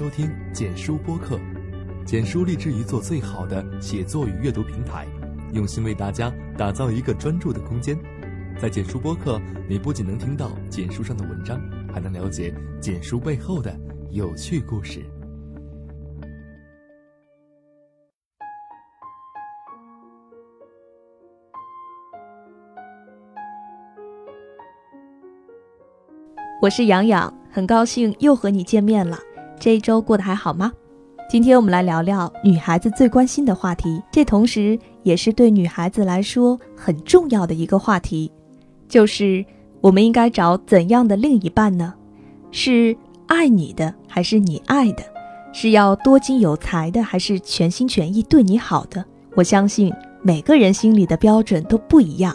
收听简书播客。简书立志于做最好的写作与阅读平台，用心为大家打造一个专注的空间。在简书播客，你不仅能听到简书上的文章，还能了解简书背后的有趣故事。我是洋洋，很高兴又和你见面了。这一周过得还好吗？今天我们来聊聊女孩子最关心的话题，这同时也是对女孩子来说很重要的一个话题，就是我们应该找怎样的另一半呢？是爱你的还是你爱的？是要多金有才的还是全心全意对你好的？我相信每个人心里的标准都不一样。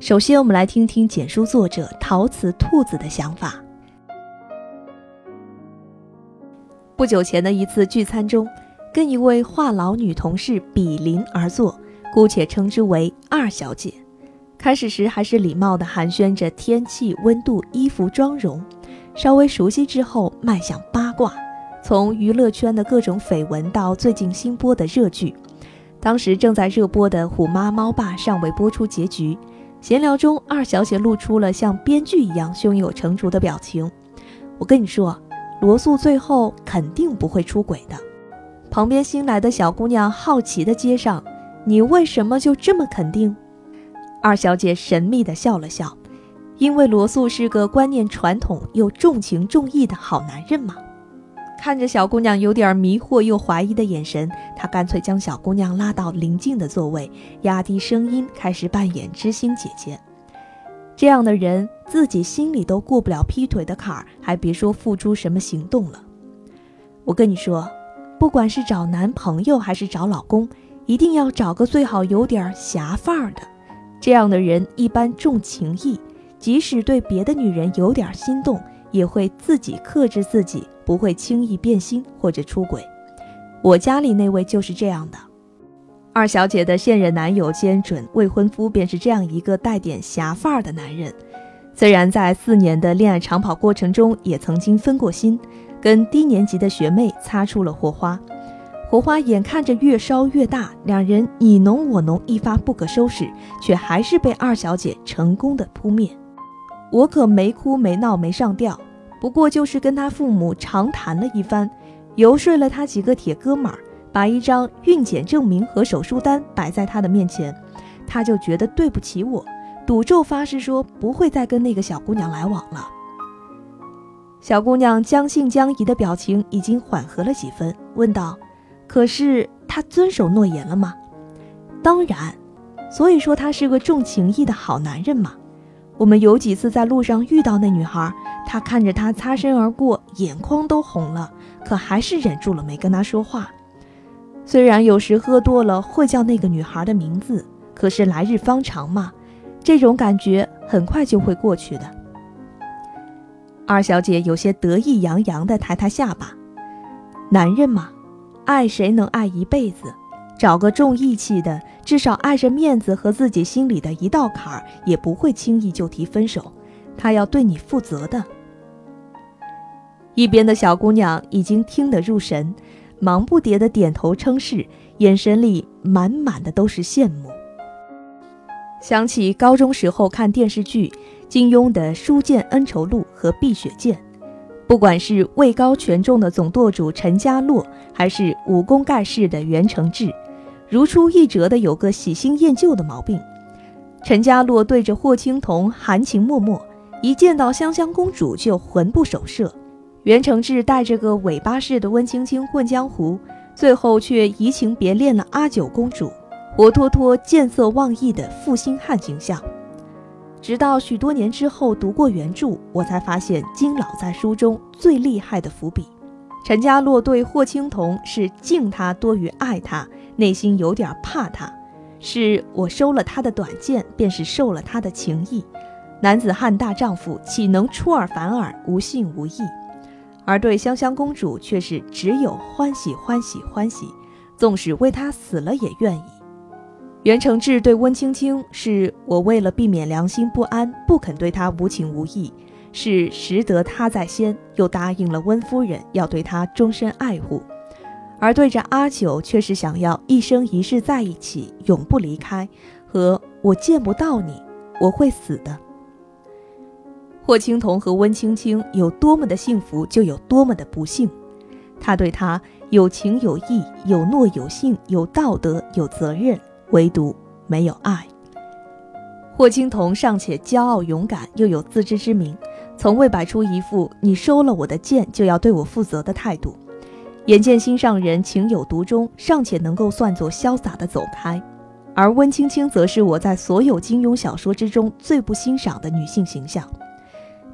首先，我们来听听简书作者陶瓷兔子的想法。不久前的一次聚餐中，跟一位话痨女同事比邻而坐，姑且称之为二小姐。开始时还是礼貌地寒暄着天气、温度、衣服、妆容，稍微熟悉之后，迈向八卦，从娱乐圈的各种绯闻到最近新播的热剧。当时正在热播的《虎妈猫爸》尚未播出结局。闲聊中，二小姐露出了像编剧一样胸有成竹的表情。我跟你说，罗素最后肯定不会出轨的。旁边新来的小姑娘好奇地接上：“你为什么就这么肯定？”二小姐神秘地笑了笑：“因为罗素是个观念传统又重情重义的好男人嘛。”看着小姑娘有点迷惑又怀疑的眼神，她干脆将小姑娘拉到邻近的座位，压低声音开始扮演知心姐姐。这样的人自己心里都过不了劈腿的坎儿，还别说付出什么行动了。我跟你说，不管是找男朋友还是找老公，一定要找个最好有点侠范儿的。这样的人一般重情义，即使对别的女人有点心动。也会自己克制自己，不会轻易变心或者出轨。我家里那位就是这样的。二小姐的现任男友兼准未婚夫便是这样一个带点侠范儿的男人。虽然在四年的恋爱长跑过程中也曾经分过心，跟低年级的学妹擦出了火花，火花眼看着越烧越大，两人你侬我侬，一发不可收拾，却还是被二小姐成功的扑灭。我可没哭没闹没上吊，不过就是跟他父母长谈了一番，游说了他几个铁哥们儿，把一张孕检证明和手术单摆在他的面前，他就觉得对不起我，赌咒发誓说不会再跟那个小姑娘来往了。小姑娘将信将疑的表情已经缓和了几分，问道：“可是他遵守诺言了吗？”“当然，所以说他是个重情义的好男人嘛。”我们有几次在路上遇到那女孩，他看着她擦身而过，眼眶都红了，可还是忍住了没跟她说话。虽然有时喝多了会叫那个女孩的名字，可是来日方长嘛，这种感觉很快就会过去的。二小姐有些得意洋洋地抬抬下巴，男人嘛，爱谁能爱一辈子？找个重义气的，至少碍着面子和自己心里的一道坎儿，也不会轻易就提分手。他要对你负责的。一边的小姑娘已经听得入神，忙不迭的点头称是，眼神里满满的都是羡慕。想起高中时候看电视剧金庸的《书剑恩仇录》和《碧血剑》，不管是位高权重的总舵主陈家洛，还是武功盖世的袁承志。如出一辙的有个喜新厌旧的毛病，陈家洛对着霍青桐含情脉脉，一见到香香公主就魂不守舍；袁承志带着个尾巴似的温青青混江湖，最后却移情别恋了阿九公主，活脱脱见色忘义的负心汉形象。直到许多年之后读过原著，我才发现金老在书中最厉害的伏笔：陈家洛对霍青桐是敬他多于爱他。内心有点怕他，是我收了他的短剑，便是受了他的情意。男子汉大丈夫，岂能出尔反尔，无信无义？而对香香公主却是只有欢喜欢喜欢喜，纵使为她死了也愿意。袁承志对温青青是我为了避免良心不安，不肯对她无情无义，是识得她在先，又答应了温夫人要对她终身爱护，而对着阿九却是想要一生一世在一起，永不离开。和我见不到你，我会死的。霍青桐和温青青有多么的幸福，就有多么的不幸。他对他有情有义，有诺有信，有道德有责任，唯独没有爱。霍青桐尚且骄傲勇敢，又有自知之明，从未摆出一副你收了我的剑就要对我负责的态度。眼见心上人情有独钟，尚且能够算作潇洒的走开。而温青青则是我在所有金庸小说之中最不欣赏的女性形象。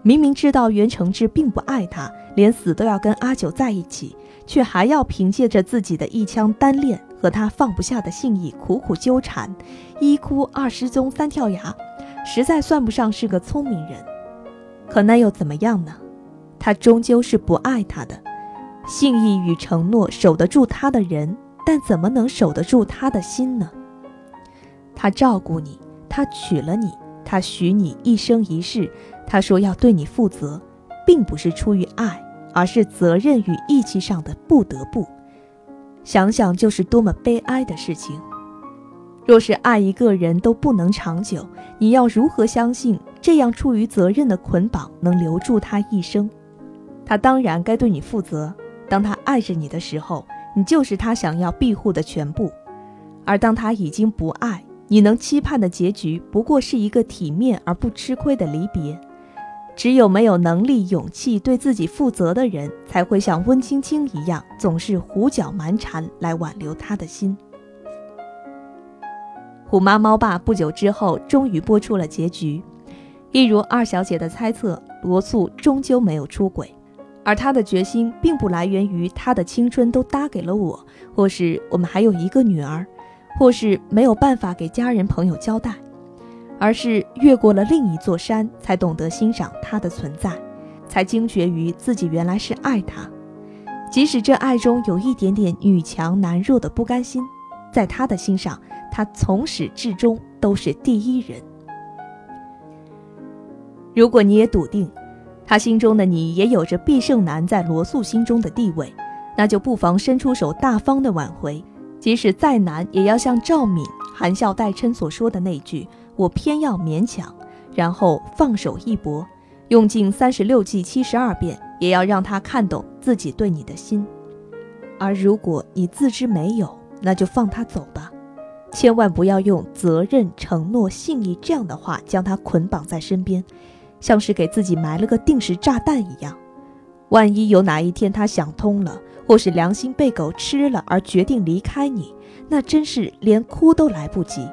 明明知道袁承志并不爱她，连死都要跟阿九在一起，却还要凭借着自己的一腔单恋和他放不下的性意苦苦纠缠，一哭二失踪三跳崖，实在算不上是个聪明人。可那又怎么样呢？他终究是不爱她的，信义与承诺守得住他的人，但怎么能守得住他的心呢？他照顾你，他娶了你，他许你一生一世。他说要对你负责，并不是出于爱，而是责任与义气上的不得不。想想就是多么悲哀的事情。若是爱一个人都不能长久，你要如何相信这样出于责任的捆绑能留住他一生？他当然该对你负责。当他爱着你的时候，你就是他想要庇护的全部；而当他已经不爱，你能期盼的结局不过是一个体面而不吃亏的离别。只有没有能力、勇气对自己负责的人，才会像温青青一样，总是胡搅蛮缠来挽留他的心。虎妈猫爸不久之后终于播出了结局，一如二小姐的猜测，罗素终究没有出轨，而他的决心并不来源于他的青春都搭给了我，或是我们还有一个女儿，或是没有办法给家人朋友交代。而是越过了另一座山，才懂得欣赏他的存在，才惊觉于自己原来是爱他，即使这爱中有一点点女强男弱的不甘心，在他的心上，他从始至终都是第一人。如果你也笃定，他心中的你也有着必胜男在罗素心中的地位，那就不妨伸出手，大方的挽回，即使再难，也要像赵敏含笑带嗔所说的那句。我偏要勉强，然后放手一搏，用尽三十六计七十二变，也要让他看懂自己对你的心。而如果你自知没有，那就放他走吧，千万不要用责任、承诺、信义这样的话将他捆绑在身边，像是给自己埋了个定时炸弹一样。万一有哪一天他想通了，或是良心被狗吃了而决定离开你，那真是连哭都来不及。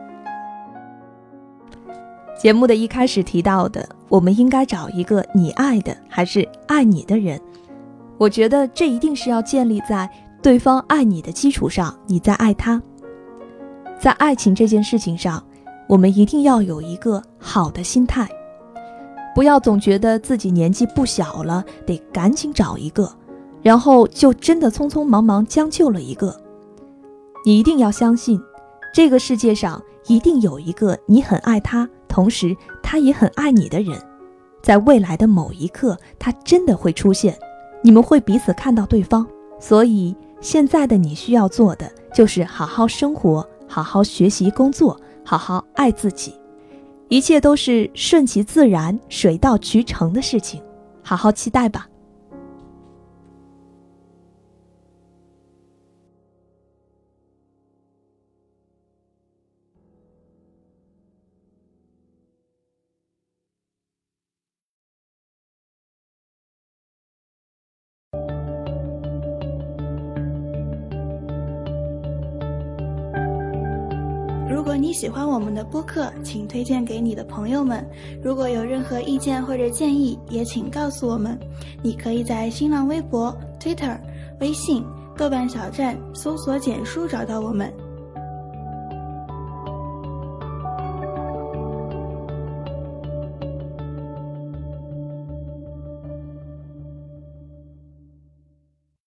节目的一开始提到的，我们应该找一个你爱的还是爱你的人。我觉得这一定是要建立在对方爱你的基础上，你在爱他。在爱情这件事情上，我们一定要有一个好的心态，不要总觉得自己年纪不小了，得赶紧找一个，然后就真的匆匆忙忙将就了一个。你一定要相信，这个世界上一定有一个你很爱他。同时，他也很爱你的人，在未来的某一刻，他真的会出现，你们会彼此看到对方。所以，现在的你需要做的就是好好生活，好好学习工作，好好爱自己，一切都是顺其自然、水到渠成的事情，好好期待吧。如果你喜欢我们的播客，请推荐给你的朋友们。如果有任何意见或者建议，也请告诉我们。你可以在新浪微博、Twitter、微信、豆瓣小站搜索“简书”找到我们。